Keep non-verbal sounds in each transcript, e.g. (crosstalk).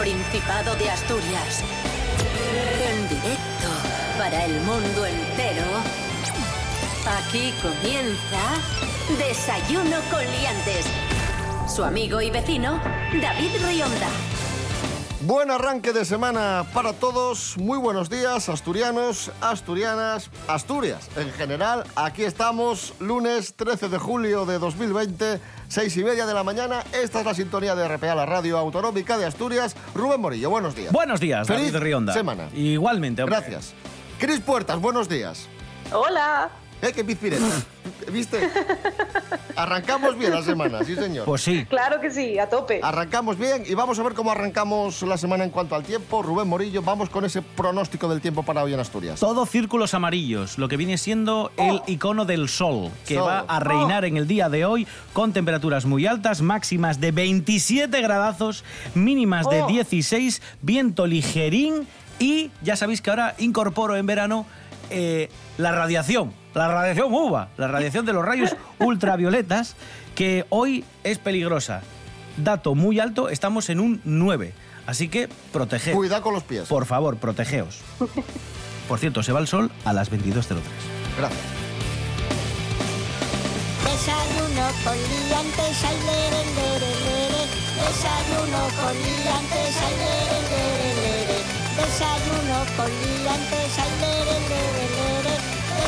Principado de Asturias. En directo para el mundo entero. Aquí comienza Desayuno con Liantes. Su amigo y vecino, David Rionda. Buen arranque de semana para todos. Muy buenos días, asturianos, asturianas, Asturias. En general, aquí estamos, lunes 13 de julio de 2020, seis y media de la mañana. Esta es la sintonía de RPA, la radio autonómica de Asturias. Rubén Morillo, buenos días. Buenos días, Feliz David Rionda. semana. Igualmente, hombre. Gracias. Cris Puertas, buenos días. Hola. ¿Eh? ¡Qué pizpireta! ¿Viste? Arrancamos bien la semana, sí señor. Pues sí. Claro que sí, a tope. Arrancamos bien y vamos a ver cómo arrancamos la semana en cuanto al tiempo. Rubén Morillo, vamos con ese pronóstico del tiempo para hoy en Asturias. Todo círculos amarillos, lo que viene siendo el icono del sol, que Sol. va a reinar en el día de hoy con temperaturas muy altas, máximas de 27 gradazos, mínimas de Oh. 16, viento ligerín y ya sabéis que ahora incorporo en verano eh, la radiación, la radiación UVA, la radiación de los rayos ultravioletas, que hoy es peligrosa. Dato muy alto, estamos en un 9. Así que proteged. Cuidado con los pies. Por favor, protegeos. Por cierto, se va el sol a las 22.03. Gracias. Desayuno con liantes, ay, lere, lere, lere. Desayuno con liantes, ay, lere, lere, lere. Desayuno con liantes, ay, lere, lere, lere.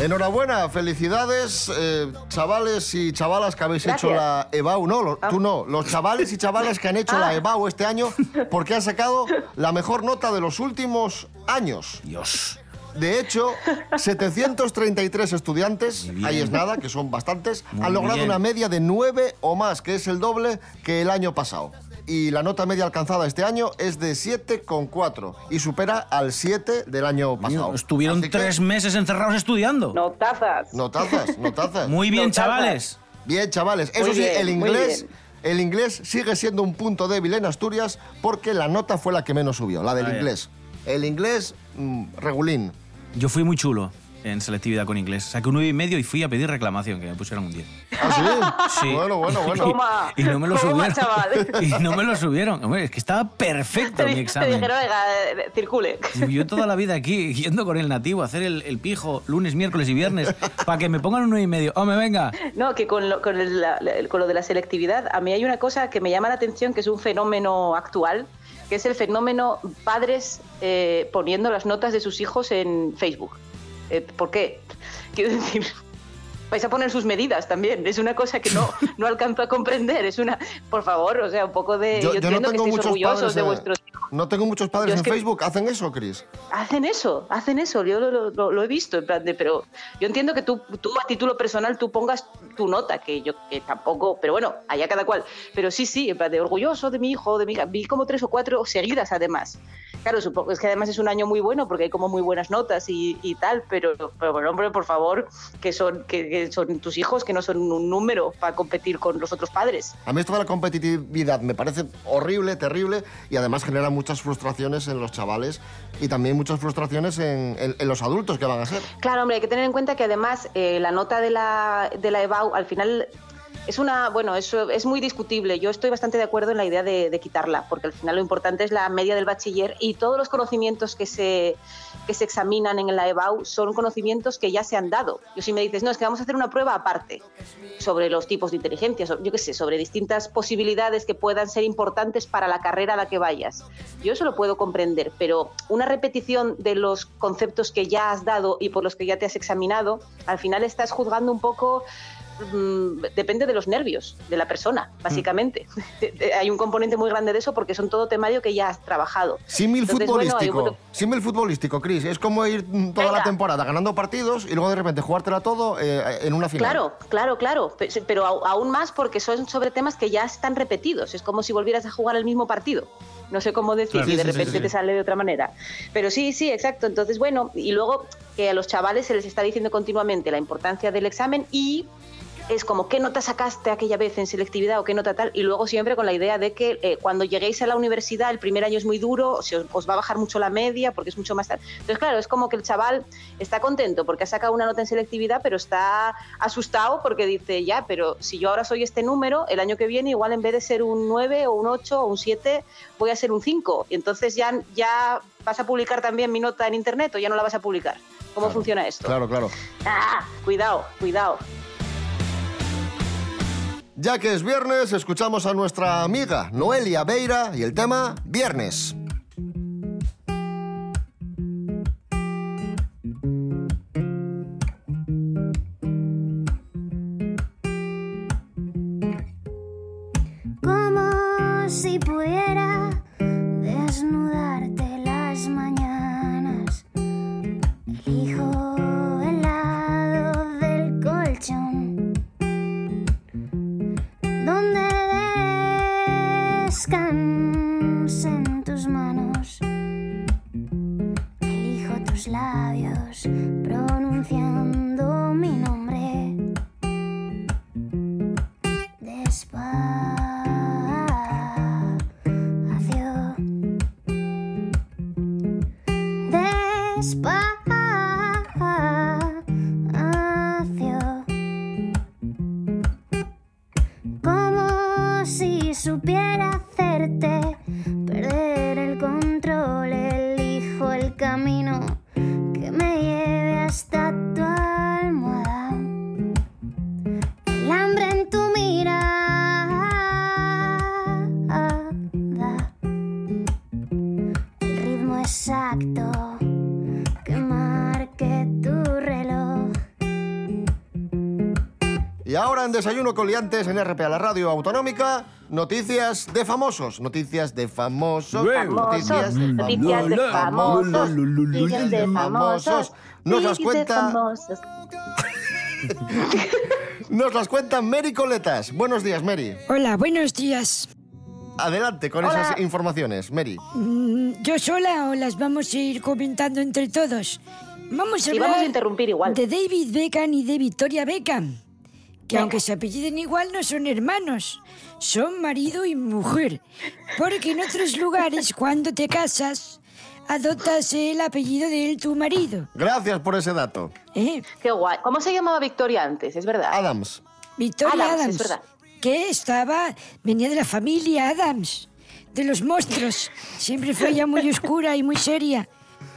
Enhorabuena, felicidades, eh, chavales y chavalas que habéis Gracias. hecho la EBAU. No, lo- tú no, los chavales y chavalas que han hecho la EBAU este año porque han sacado la mejor nota de los últimos años. Dios. De hecho, 733 estudiantes, ahí es nada, que son bastantes, Muy han logrado bien. una media de 9 o más, que es el doble que el año pasado. Y la nota media alcanzada este año es de 7,4 y supera al 7 del año pasado. Estuvieron Así que, tres meses encerrados estudiando. No tazas. Notazas, (laughs) notazas. Muy bien, Notazas. chavales. Bien, chavales. Eso Muy sí, bien, el inglés, el inglés sigue siendo un punto débil en Asturias porque la nota fue la que menos subió, la del Ah, ya. inglés. El inglés, mm, regulín. Yo fui muy chulo en selectividad con inglés. Saqué un 9 y medio y fui a pedir reclamación, que me pusieran un 10. ¿Ah, sí? Sí. Bueno, bueno, bueno. Toma. Y no me lo Toma, subieron. chaval. (laughs) Y no me lo subieron. Hombre, es que estaba perfecto (laughs) mi di- te examen. dijeron, venga, eh, circule. Yo toda la vida aquí, yendo con el nativo, a hacer el, el pijo lunes, miércoles y viernes, para que me pongan un 9 y medio. Hombre, venga. No, que con lo, con, el- la- con lo de la selectividad, a mí hay una cosa que me llama la atención, que es un fenómeno actual, que es el fenómeno padres eh, poniendo las notas de sus hijos en Facebook. Eh, ¿Por qué? Quiero decir, vais a poner sus medidas también. Es una cosa que no, no alcanzo a comprender. Es una, por favor, o sea, un poco de... Yo, entiendo que estéis orgullosos de eh, vuestros hijos. No tengo muchos padres Yo es en Facebook. ¿Hacen eso, Chris? Hacen eso, hacen eso, yo lo, lo- lo- lo he visto, en plan de, pero yo entiendo que tú, tú a título personal tú pongas tu nota, que yo que tampoco, pero bueno, allá cada cual, pero sí, sí, en plan de orgulloso de mi hijo, de mi hija, vi como tres o cuatro seguidas además. Claro, supongo es que además es un año muy bueno porque hay como muy buenas notas y, y tal, pero, pero hombre, por favor, que son, que, que son tus hijos, que no son un número para competir con los otros padres. A mí esto de la competitividad me parece horrible, terrible y además genera muchas frustraciones en los chavales y también muchas frustraciones en, en- en los adultos que van a ser. Claro, hombre, hay que tener en cuenta que además eh, la nota de la, de la EBAU al final es una, bueno, eso es muy discutible. Yo estoy bastante de acuerdo en la idea de, quitarla, porque al final lo importante es la media del bachiller y todos los conocimientos que se, que se examinan en la EBAU son conocimientos que ya se han dado. Yo si me dices, no, es que vamos a hacer una prueba aparte sobre los tipos de inteligencia, so- yo qué sé, sobre distintas posibilidades que puedan ser importantes para la carrera a la que vayas. Yo eso lo puedo comprender, pero una repetición de los conceptos que ya has dado y por los que ya te has examinado, al final estás juzgando un poco mm, depende de los nervios de la persona, básicamente. (laughs) hay un componente muy grande de eso porque son todo temario que ya has trabajado. Símil Entonces, bueno, un futbolístico. Símil futbolístico, Chris. Es como ir mm, toda la temporada ganando partidos y luego de repente jugártela todo eh, en una final. Claro, claro, claro, pe- pero aún más porque son sobre temas que ya están repetidos. Es como si volvieras a jugar el mismo partido. No sé cómo decir, Claro. y de Sí, sí, sí, repente sí. te sale de otra manera. Pero sí, sí, exacto. Entonces, bueno, y luego que a los chavales se les está diciendo continuamente la importancia del examen y es como qué nota sacaste aquella vez en selectividad o qué nota tal, y luego siempre con la idea de que eh, cuando lleguéis a la universidad el primer año es muy duro, se os, os va a bajar mucho la media porque es mucho más tal. Entonces, claro, es como que el chaval está contento porque ha sacado una nota en selectividad, pero está asustado porque dice, ya, pero si yo ahora soy este número, el año que viene igual en vez de ser un 9 o un 8 o un 7, voy a ser un 5. Y entonces ya, ya vas a publicar también mi nota en internet o ya no la vas a publicar. ¿Cómo Claro, funciona esto? Claro, claro. Ah, cuidado, cuidado. Ya que es viernes, escuchamos a nuestra amiga Noelia Beira y el tema Viernes. Spy. Desayuno con Liantes en RPA, la radio autonómica, noticias de famosos. Noticias de famosos. Noticias de Noticias de famosos. Noticias de famosos. Nos las cuenta, (laughs) nos las cuenta Mary Coletas. Buenos días, Mary. Hola, buenos días. Adelante con Hola. esas informaciones, Mary. Mm, ¿Yo sola o las vamos a ir comentando entre todos? Vamos a Y hablar vamos a interrumpir igual. de David Beckham y de Victoria Beckham, que Venga. aunque se apelliden igual no son hermanos, son marido y mujer. Porque en otros lugares (laughs) cuando te casas adoptas el apellido de tu marido. Gracias por ese dato. ¿eh? Qué guay. ¿Cómo se llamaba Victoria antes? Es verdad. Adams. Victoria Adams, Adams, es verdad. que estaba, venía de la familia Adams, de los monstruos. Siempre fue ella muy (laughs) oscura y muy seria.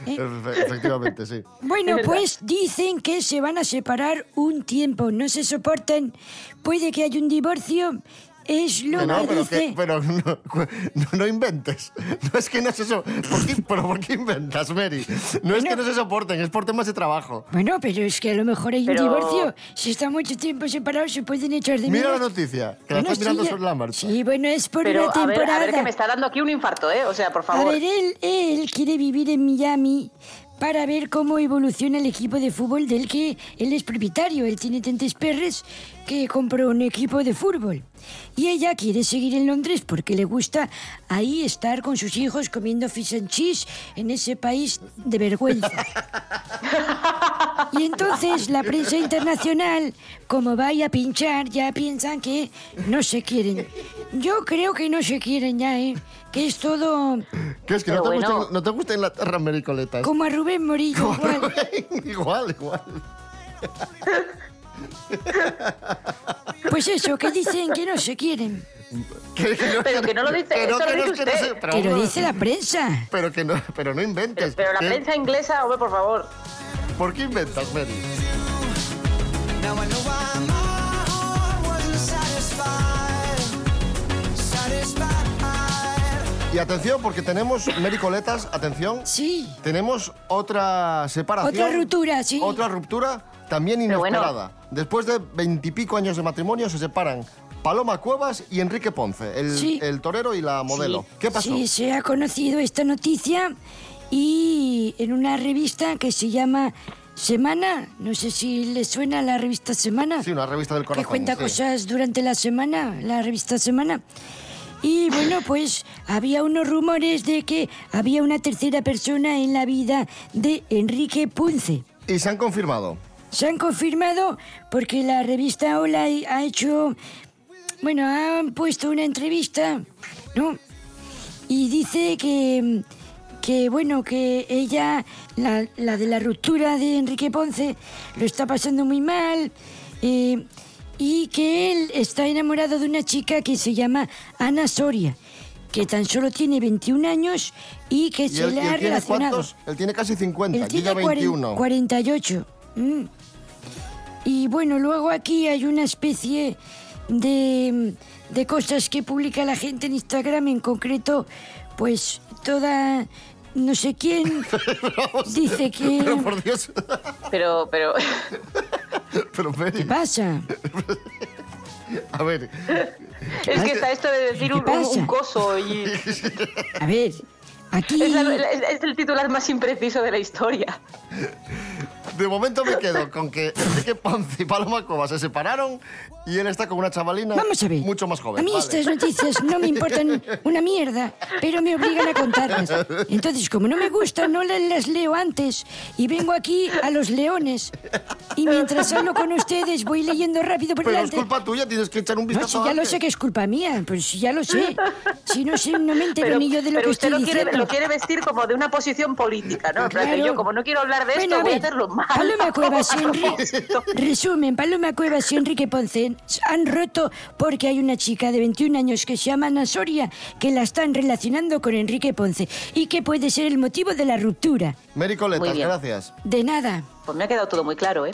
¿Eh? Efe- Efectivamente, sí. Bueno, pues dicen que se van a separar un tiempo, no se soportan, puede que haya un divorcio, es lo Que que, no, pero, dice. que- pero no, no, no inventes. No es que no se soporten. ¿Por qué, pero ¿por qué inventas, Mary? No es que no se soporten, es por temas de trabajo. Bueno, pero es que a lo mejor hay Pero- un divorcio. Si están mucho tiempo separados, se pueden echar de Mira la menos. noticia, que la Bueno, estás mirando sí, sobre la marcha. Sí, bueno, es por Pero una a ver, temporada. a ver, que me está dando aquí un infarto, ¿eh? O sea, por A favor. ver, él, él quiere vivir en Miami para ver cómo evoluciona el equipo de fútbol del que él es propietario. Él tiene tantos perres que compró un equipo de fútbol. Y ella quiere seguir en Londres porque le gusta ahí estar con sus hijos comiendo fish and cheese en ese país de vergüenza. Y entonces la prensa internacional, como vaya a pinchar, ya piensan que no se quieren. Yo creo que no se quieren ya, ¿eh? Que es todo ¿Qué es que no te, bueno. gusta, no te gusta Inglaterra, Mary Coletas? como a Rubén Morillo (laughs) igual. igual, igual. (laughs) Pues eso, que dicen que no se quieren. Que- que no- Pero que no lo dice, que no, eso lo que no, dice que no usted. se- pero Que lo dice la prensa. Pero que no, pero no Pero, inventes. pero la ¿Qué? prensa inglesa, hombre, por favor. ¿Por qué inventas, Mary? Y atención, porque tenemos, Mary Coletas, atención, Sí. tenemos otra separación. Otra ruptura, sí. Otra ruptura también bueno. inesperada. Después de veintipico años de matrimonio se separan Paloma Cuevas y Enrique Ponce, el, Sí. el torero y la modelo. ¿Qué pasó? Sí, se ha conocido esta noticia y en una revista que se llama Semana, no sé si le suena la revista Semana. Sí, una revista del corazón. que cuenta sí. cosas durante la semana, la revista Semana. Y bueno, pues había unos rumores de que había una tercera persona en la vida de Enrique Punce. Y se han confirmado. Se han confirmado porque la revista Hola ha hecho, bueno, han puesto una entrevista, ¿no? Y dice que, que bueno, que ella, la, la de la ruptura de Enrique Ponce, lo está pasando muy mal. eh, y que él está enamorado de una chica que se llama Ana Soria, que tan solo tiene 21 años y que ¿Y se él, le él ha tiene relacionado. cuántos? Él tiene casi 50, Él tiene ya cuaren- 21. 48. Mm. Y bueno, luego aquí hay una especie de, de cosas que publica la gente en Instagram, en concreto, pues toda... No sé quién (laughs) dice que... Pero por Dios. Pero, pero, (laughs) Pero Mary, ¿Qué pasa? a ver, es que está esto de decir ¿Qué un, un- coso y A ver, aquí... es, la- es- es el titular más impreciso de la historia. (laughs) de momento me quedo con que Enrique Ponce y Paloma Cuevas se separaron y él está con una chavalina Vamos a ver. mucho más joven. A mí Vale. estas noticias no me importan (laughs) una mierda, pero me obligan a contarlas. Entonces, como no me gustan, no las, leo antes. Y vengo aquí a los leones. Y mientras hablo con ustedes, voy leyendo rápido por Pero es delante. culpa tuya, tienes que echar un No, vistazo si ya lo antes. sé que es culpa mía, pues si ya lo sé. Si no sé, no me entero Pero, ni yo de lo pero que usted estoy lo quiere, diciendo. lo quiere vestir como de una posición política, ¿no? Claro. yo, como no quiero hablar de esto, Bueno, a voy a ver, hacerlo mal. Paloma Cuevas y Enrique... Resumen, Paloma Cuevas y Enrique Ponce han roto porque hay una chica de 21 años que se llama Ana Soria que la están relacionando con Enrique Ponce y que puede ser el motivo de la ruptura. Mary Coletas, gracias. De nada. Pues me ha quedado todo muy claro, ¿eh?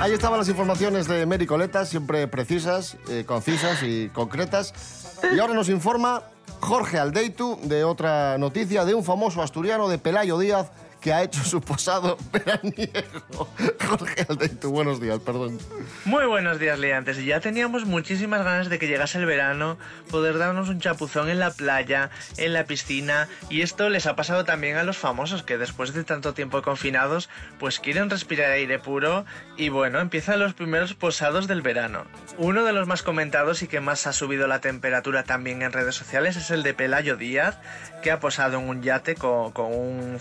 Ahí estaban las informaciones de Mary Coletas, siempre precisas, eh, concisas y concretas. Y ahora nos informa Jorge Aldeitu de otra noticia de un famoso asturiano de Pelayo Díaz que ha hecho su posado (laughs) veraniego. Jorge Aldeitu, buenos días, perdón. Muy buenos días, liantes. Ya teníamos muchísimas ganas de que llegase el verano, poder darnos un chapuzón en la playa, en la piscina. Y esto les ha pasado también a los famosos que después de tanto tiempo confinados, pues quieren respirar aire puro. Y bueno, empiezan los primeros posados del verano. Uno de los más comentados y que más ha subido la temperatura también en redes sociales es el de Pelayo Díaz, que ha posado en un yate con, con un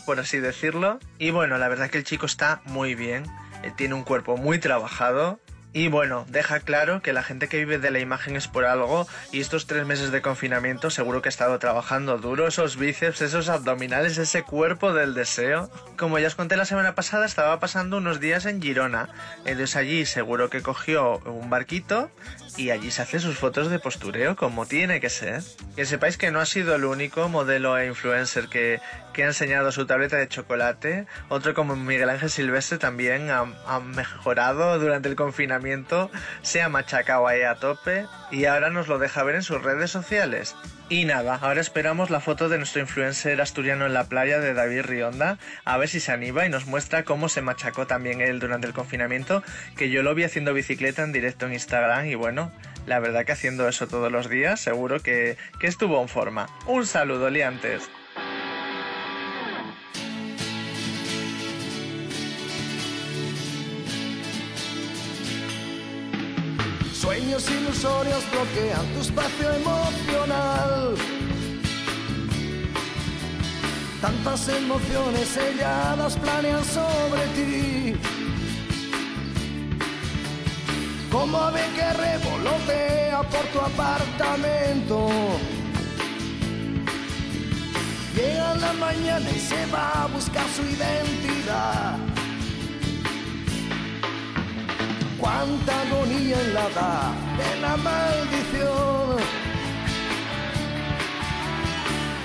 por así decirlo. Y bueno, la verdad que el chico está muy bien. Él tiene un cuerpo muy trabajado. Y bueno, deja claro que la gente que vive de la imagen es por algo y estos tres meses de confinamiento seguro que ha estado trabajando duro, esos bíceps, esos abdominales, ese cuerpo del deseo. Como ya os conté la semana pasada, estaba pasando unos días en Girona. Entonces allí seguro que cogió un barquito y allí se hace sus fotos de postureo como tiene que ser. Que sepáis que no ha sido el único modelo e influencer que, que ha enseñado su tableta de chocolate. Otro como Miguel Ángel Silvestre también ha, mejorado durante el confinamiento, se ha machacado ahí a tope y ahora nos lo deja ver en sus redes sociales. Y nada, ahora esperamos la foto de nuestro influencer asturiano en la playa de David Rionda, a ver si se anima y nos muestra cómo se machacó también él durante el confinamiento, que yo lo vi haciendo bicicleta en directo en Instagram y bueno, la verdad que haciendo eso todos los días seguro que, que estuvo en forma. Un saludo, liantes. Sueños ilusorios bloquean tu espacio emocional. Tantas emociones selladas planean sobre ti. Como ave que revolotea por tu apartamento. Llega la mañana y se va a buscar su identidad. Cuánta agonía en la edad de la maldición.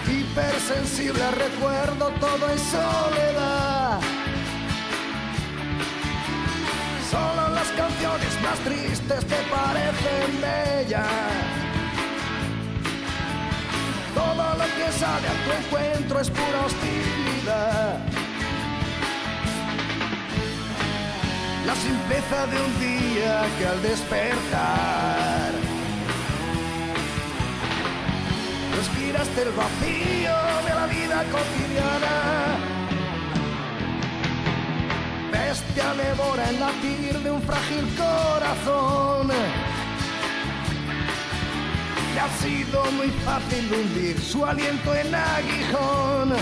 Hipersensible al recuerdo, todo es soledad. Solo las canciones más tristes te parecen bellas. Todo lo que sale a tu encuentro es pura hostilidad. La simpleza de un día que al despertar respiraste el vacío de la vida cotidiana. Bestia devora el latir de un frágil corazón. Le ha sido muy fácil hundir su aliento en aguijón.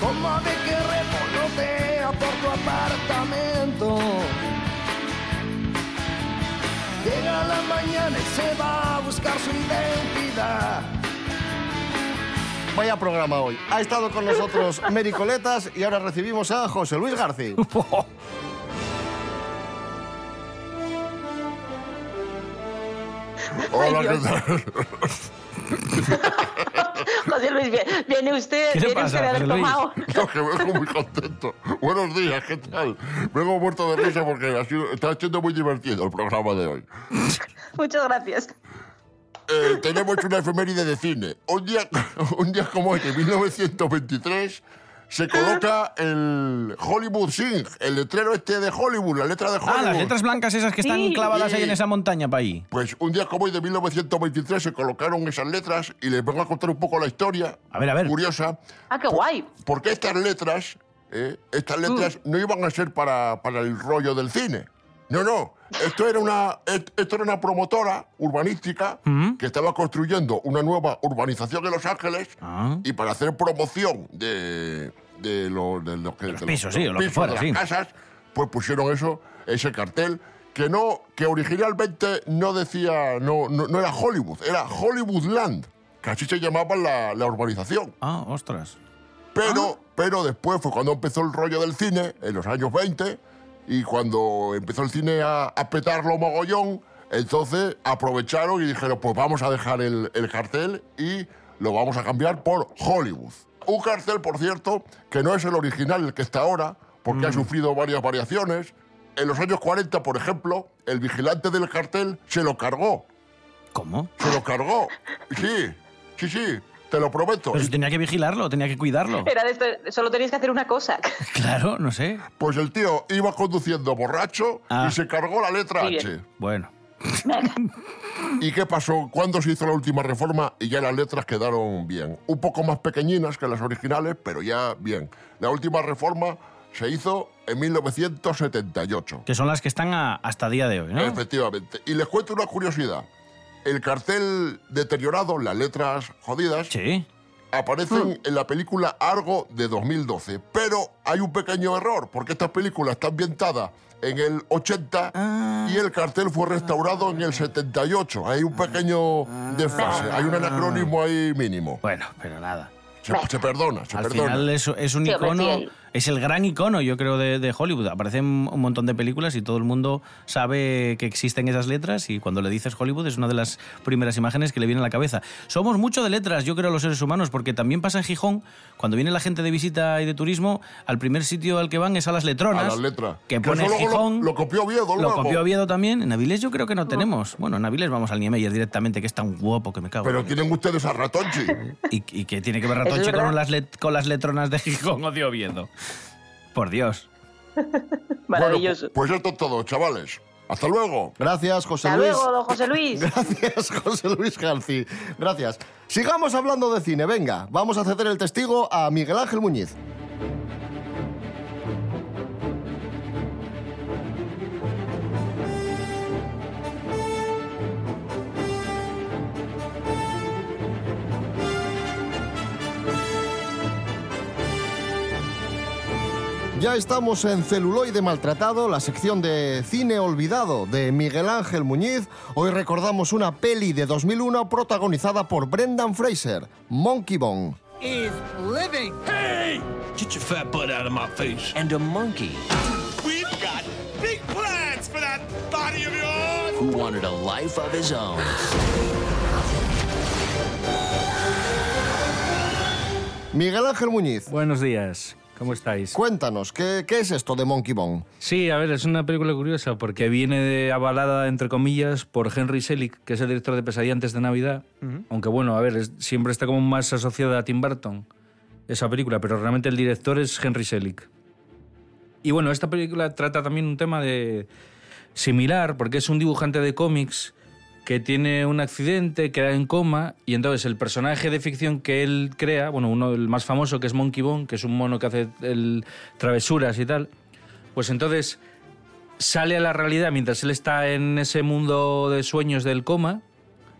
Como ave que revolotea por tu apartamento. Llega la mañana y se va a buscar su identidad. Vaya programa hoy. Ha estado con nosotros (laughs) Mary Coletas y ahora recibimos a José Luis García. Hola, ¿qué tal? (laughs) (laughs) José Luis, vie- viene usted, ¿Qué viene pasa, usted de haber tomado. (laughs) No, que vengo muy contento. Buenos días, ¿qué tal? Vengo muerto de risa porque ha sido, está siendo muy divertido el programa de hoy. (laughs) Muchas gracias. Eh, tenemos una efeméride de cine. Un día, un día como hoy, de 1923, se coloca el Hollywood Sing, el letrero este de Hollywood, la letra de Hollywood. Ah, las letras blancas esas que están Sí. clavadas ahí en esa montaña para ahí. Pues un día como hoy de 1923 se colocaron esas letras y les vengo a contar un poco la historia. A ver, a ver. Curiosa. Ah, qué guay. Porque estas letras, eh, estas letras no iban a ser para, para el rollo del cine. No, no. Esto era una, esto era una promotora urbanística que estaba construyendo una nueva urbanización en Los Ángeles Ah. y para hacer promoción de, de, lo- de lo que- los de pisos, sí, o lo que pisos, fuera, de sí. las casas, pues pusieron eso, ese cartel que no, que originalmente no decía, no, no, no era Hollywood, era Hollywoodland, que así se llamaba la, la urbanización. Ah, ostras. Pero, pero después fue cuando empezó el rollo del cine, en los años 20, y cuando empezó el cine a, a petarlo mogollón, entonces aprovecharon y dijeron, pues vamos a dejar el, el cartel y lo vamos a cambiar por Hollywood. Un cartel, por cierto, que no es el original, el que está ahora, porque ha sufrido varias variaciones. En los años 40, por ejemplo, el vigilante del cartel se lo cargó. ¿Cómo? Se lo cargó. Sí, sí, sí, te lo prometo. Pero si tenía que vigilarlo, tenía que cuidarlo. Era de esto, solo tenéis que hacer una cosa. (laughs) Claro, no sé. Pues el tío iba conduciendo borracho Ah. y se cargó la letra H. bien. Bueno. (laughs) ¿Y qué pasó? ¿Cuándo se hizo la última reforma? Y ya las letras quedaron bien. Un poco más pequeñinas que las originales, pero ya bien. La última reforma se hizo en 1978. Que son las que están a- hasta día de hoy, ¿no? Efectivamente. Y les cuento una curiosidad. El cartel deteriorado, las letras jodidas, Sí. Aparecen en la película Argo de 2012. Pero hay un pequeño error, porque esta película está ambientada en el 80 Ah. y el cartel fue restaurado en el 78. Hay un pequeño desfase, hay un anacronismo ahí mínimo. Bueno, pero nada. Se, se perdona, se Al perdona. final es, es un Sí, hombre, icono, sí. Es el gran icono, yo creo, de, de Hollywood. Aparecen un montón de películas y todo el mundo sabe que existen esas letras y cuando le dices Hollywood es una de las primeras imágenes que le viene a la cabeza. Somos mucho de letras, yo creo, los seres humanos, porque también pasa en Gijón, cuando viene la gente de visita y de turismo, al primer sitio al que van es a las letronas. A las letras. Que Que pone lo- Gijón. lo copió Oviedo Lo luego. copió Oviedo también. En Avilés yo creo que no tenemos. Bueno, en Avilés vamos al Niemeyer directamente, que es tan guapo que me cago. Pero tienen ustedes a Ratonchi. ¿Y, y qué tiene que ver Ratonchi con las, let- con las letronas de Gijón o de Oviedo? Por Dios. Maravilloso. (laughs) Bueno, pues esto es todo, chavales. Hasta luego. Gracias, José Hasta Luis. luego, don José Luis. (laughs) Gracias, José Luis García. Gracias. Sigamos hablando de cine. Venga, vamos a ceder el testigo a Miguel Ángel Muñiz. Ya estamos en Celuloide Maltratado, la sección de cine olvidado de Miguel Ángel Muñiz. Hoy recordamos una peli de 2001 protagonizada por Brendan Fraser, Monkey Bone. is living. Hey! Get your fat butt out of my face. And a monkey. We've got big plans for that body of yours. Who wanted a life of his own. Miguel Ángel Muñiz. Buenos días. ¿Cómo estáis? Cuéntanos, ¿qué, qué es esto de Monkey Bone? Sí, a ver, es una película curiosa porque viene de- avalada, entre comillas, por Henry Selick, que es el director de Pesadilla antes de Navidad. Aunque bueno, a ver, es- siempre está como más asociada a Tim Burton, esa película, pero realmente el director es Henry Selick. Y bueno, esta película trata también un tema de similar, porque es un dibujante de cómics que tiene un accidente, queda en coma, y entonces el personaje de ficción que él crea, bueno, uno el más famoso que es Monkey Bone, que es un mono que hace el, travesuras y tal, pues entonces sale a la realidad mientras él está en ese mundo de sueños del coma,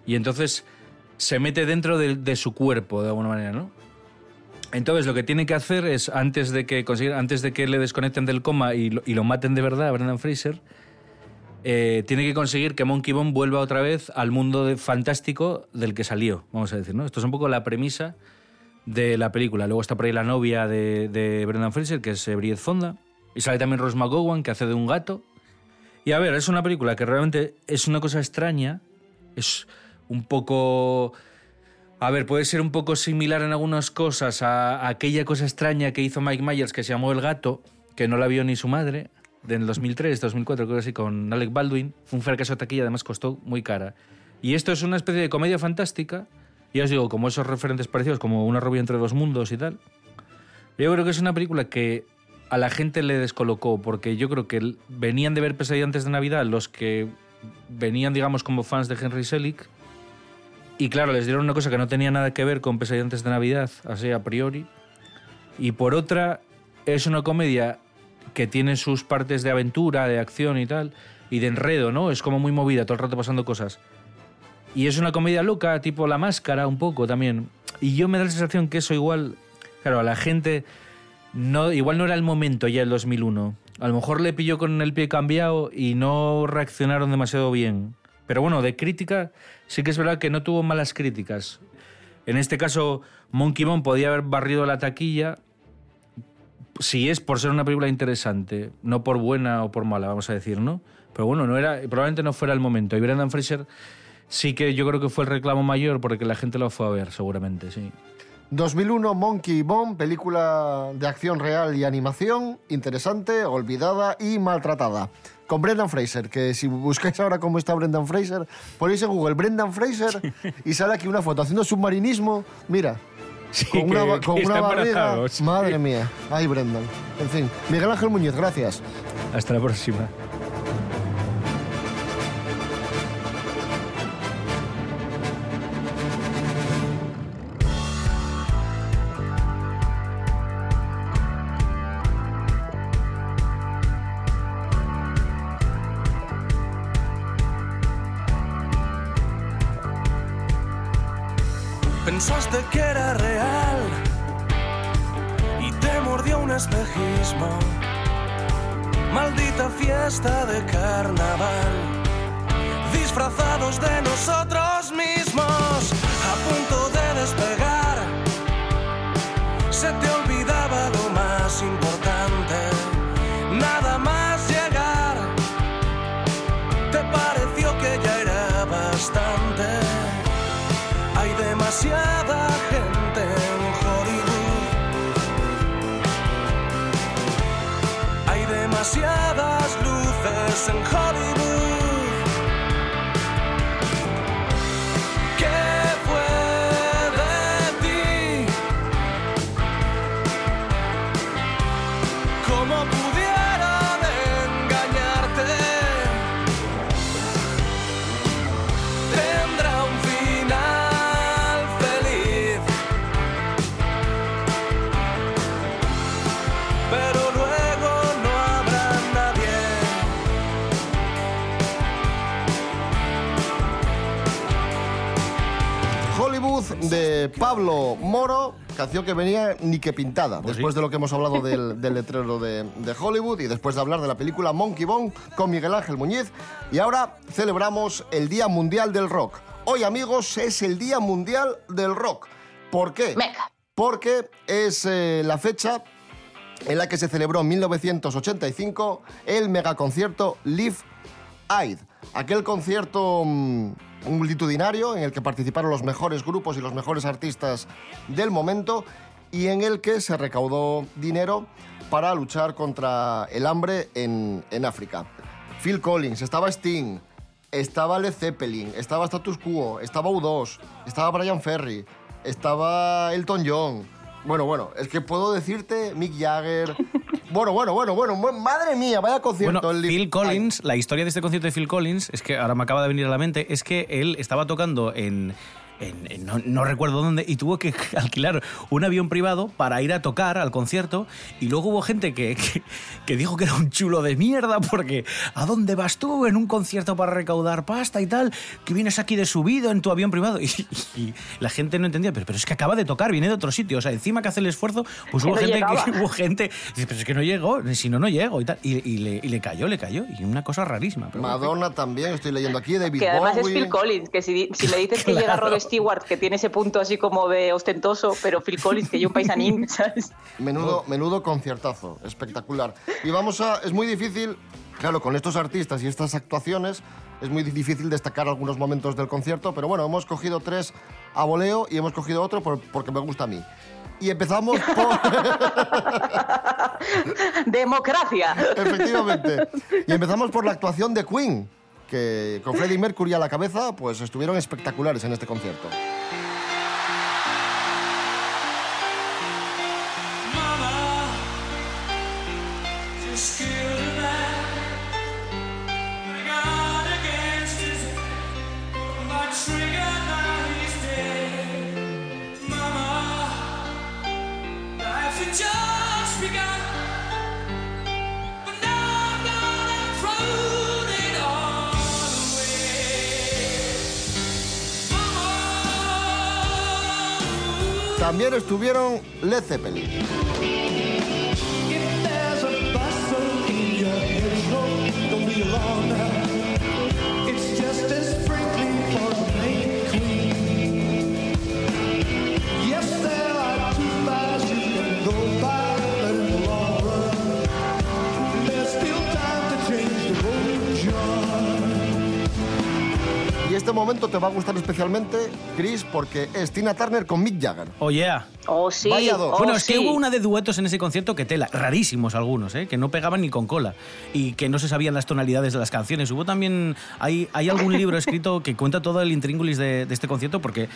y entonces se mete dentro de, su cuerpo, de alguna manera, ¿no? Entonces lo que tiene que hacer es, antes de que, consiga- antes de que le desconecten del coma y lo, maten de verdad Brendan Fraser, eh, tiene que conseguir que Monkey Bone vuelva otra vez al mundo fantástico del que salió, vamos a decir, ¿no? Esto es un poco la premisa de la película. Luego está por ahí la novia de, Brendan Fraser, que es Bridget Fonda, y sale también Rose McGowan, que hace de un gato. Y a ver, es una película que realmente es una cosa extraña, es un poco... A ver, puede ser un poco similar en algunas cosas a, a aquella cosa extraña que hizo Mike Myers que se llamó El Gato, que no la vio ni su madre, del 2003, 2004, creo que sí, con Alec Baldwin. Fue un fracaso de taquilla, además costó muy cara. Y esto es una especie de comedia fantástica, y os digo, como esos referentes parecidos, como Una rubia entre dos mundos y tal. Yo creo que es una película que a la gente le descolocó, porque yo creo que venían de ver Pesadilla antes de Navidad los que venían, digamos, como fans de Henry Selick, y claro, les dieron una cosa que no tenía nada que ver con Pesadilla antes de Navidad, así a priori. Y por otra, es una comedia que tiene sus partes de aventura, de acción y tal, y de enredo, ¿no? Es como muy movida, todo el rato pasando cosas. Y es una comedia loca, tipo La Máscara, un poco también. Y yo me da la sensación que eso igual, claro, a la gente, no, igual no era el momento ya el 2001. A lo mejor le pilló con el pie cambiado y no reaccionaron demasiado bien. Pero bueno, de crítica, sí que es verdad que no tuvo malas críticas. En este caso, Monkey Bone podía haber barrido la taquilla si es por ser una película interesante, no por buena o por mala, vamos a decir, ¿no? Pero bueno, no era, probablemente no fuera el momento. Y Brendan Fraser sí que yo creo que fue el reclamo mayor porque la gente lo fue a ver, seguramente, sí. 2001, Monkey Bone, película de acción real y animación, interesante, olvidada y maltratada. Con Brendan Fraser, que si buscáis ahora cómo está Brendan Fraser, ponéis en Google Brendan Fraser y sale aquí una foto haciendo submarinismo. Mira, con una, que- con que una barriga. sí. Madre mía. Ay, Brendan. En fin, Miguel Ángel Muñoz, gracias. Hasta la próxima. Pensaste que era real y te mordió un espejismo. Maldita fiesta de carnaval, disfrazados de nosotros mismos, canción que venía ni que pintada, después de lo que hemos hablado (laughs) del, del letrero de, de Hollywood y después de hablar de la película Monkey Bone con Miguel Ángel Muñiz. Y ahora celebramos el Día Mundial del Rock. Hoy, amigos, es el Día Mundial del Rock. ¿Por qué? Porque es eh, la fecha en la que se celebró en 1985 el megaconcierto Live Aid, aquel concierto mm, multitudinario en el que participaron los mejores grupos y los mejores artistas del momento y en el que se recaudó dinero para luchar contra el hambre en, en África. Phil Collins, estaba Sting, estaba Led Zeppelin, estaba Status Quo, estaba U2, estaba Brian Ferry, estaba Elton John. Bueno, bueno, es que puedo decirte Mick Jagger. (laughs) Bueno, bueno, bueno, bueno, madre mía, vaya concierto. Bueno, el Phil Collins, la historia de este concierto de Phil Collins, es que ahora me acaba de venir a la mente, es que él estaba tocando en... en- en- no, no recuerdo dónde, y tuvo que (laughs) alquilar un avión privado para ir a tocar al concierto, y luego hubo gente que, (laughs) que, que dijo que era un chulo de mierda, porque ¿a dónde vas tú en un concierto para recaudar pasta y tal? Que vienes aquí de subido en tu avión privado. (laughs) Y, y la gente no entendía, pero, pero es que acaba de tocar, viene de otro sitio, o sea, encima que hace el esfuerzo, pues hubo no gente llegaba. que, hubo gente, dice, pero es que no llegó, si no, no llego y tal. Y, y le, y le cayó, le cayó. Y una cosa rarísima. Pero bueno, Madonna también, estoy leyendo aquí, David Que además es. Phil Collins, que si, si le dices que llega. Rod Stewart, que tiene ese punto así como de ostentoso, pero Phil Collins, que lleva un paisanín, (laughs) ¿sabes? Menudo, menudo conciertazo, espectacular. Y vamos a. Es muy difícil, claro, con estos artistas y estas actuaciones, es muy difícil destacar algunos momentos del concierto, pero bueno, hemos cogido tres a voleo y hemos cogido otro por- porque me gusta a mí. Y empezamos por. (laughs) ¡Democracia! Efectivamente. Y empezamos por la actuación de Queen, que con Freddie Mercury a la cabeza, pues estuvieron espectaculares en este concierto. También estuvieron Led Zeppelin. Este momento te va a gustar especialmente, Chris, porque es Tina Turner con Mick Jagger. Oh, yeah. Oh, sí. Vaya dos. oh, bueno, es que sí. hubo una de duetos en ese concierto que tela, rarísimos algunos, ¿eh? que no pegaban ni con cola y que no se sabían las tonalidades de las canciones. Hubo también, hay, hay algún libro escrito (laughs) que cuenta todo el intríngulis de, de este concierto porque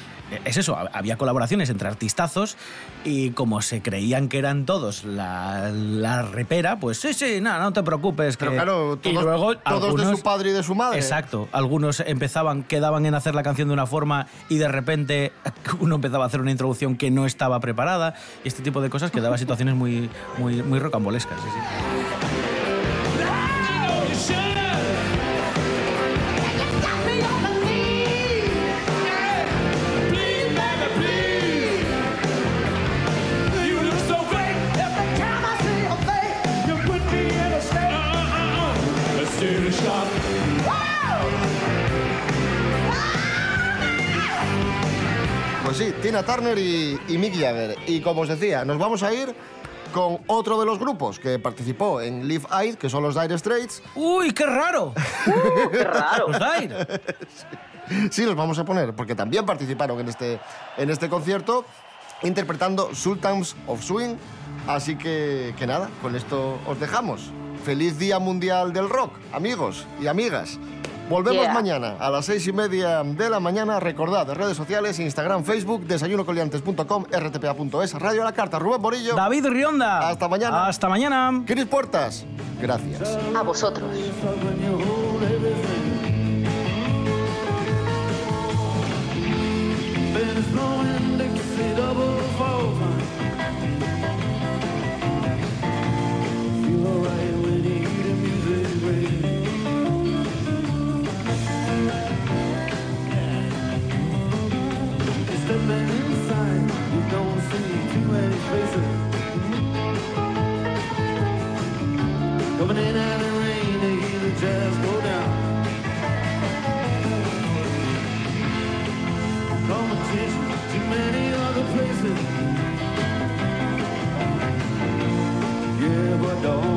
es eso, ha- había colaboraciones entre artistazos y como se creían que eran todos la, la repera, pues sí, sí, no, no te preocupes. Pero que- claro, y todos, luego todos de algunos- su padre y de su madre. Exacto. Algunos empezaban, en hacer la canción de una forma y de repente (laughs) uno empezaba a hacer una introducción que no estaba preparada y este tipo de cosas que daba situaciones muy, muy, muy rocambolescas. sí. Sí, Tina Turner y, y Mick Jagger. Y como os decía, nos vamos a ir con otro de los grupos que participó en Live Aid, que son los Dire Straits. ¡Uy, qué raro! (laughs) ¡Qué raro! Los Dire. Sí, los vamos a poner, porque también participaron en este, en este concierto, interpretando Sultans of Swing. Así que, que nada, con esto os dejamos. Feliz Día Mundial del Rock, amigos y amigas. Volvemos Yeah. mañana a las seis y media de la mañana. Recordad, redes sociales, Instagram, Facebook, desayunocoliantes.com, rtpa.es, Radio a la Carta, Rubén Morillo. David Rionda. Hasta mañana. Hasta mañana. Cris Puertas. Gracias. A vosotros. Too many. Coming in out rain to hear the jazz go down. Competition, many other places. Yeah, but don't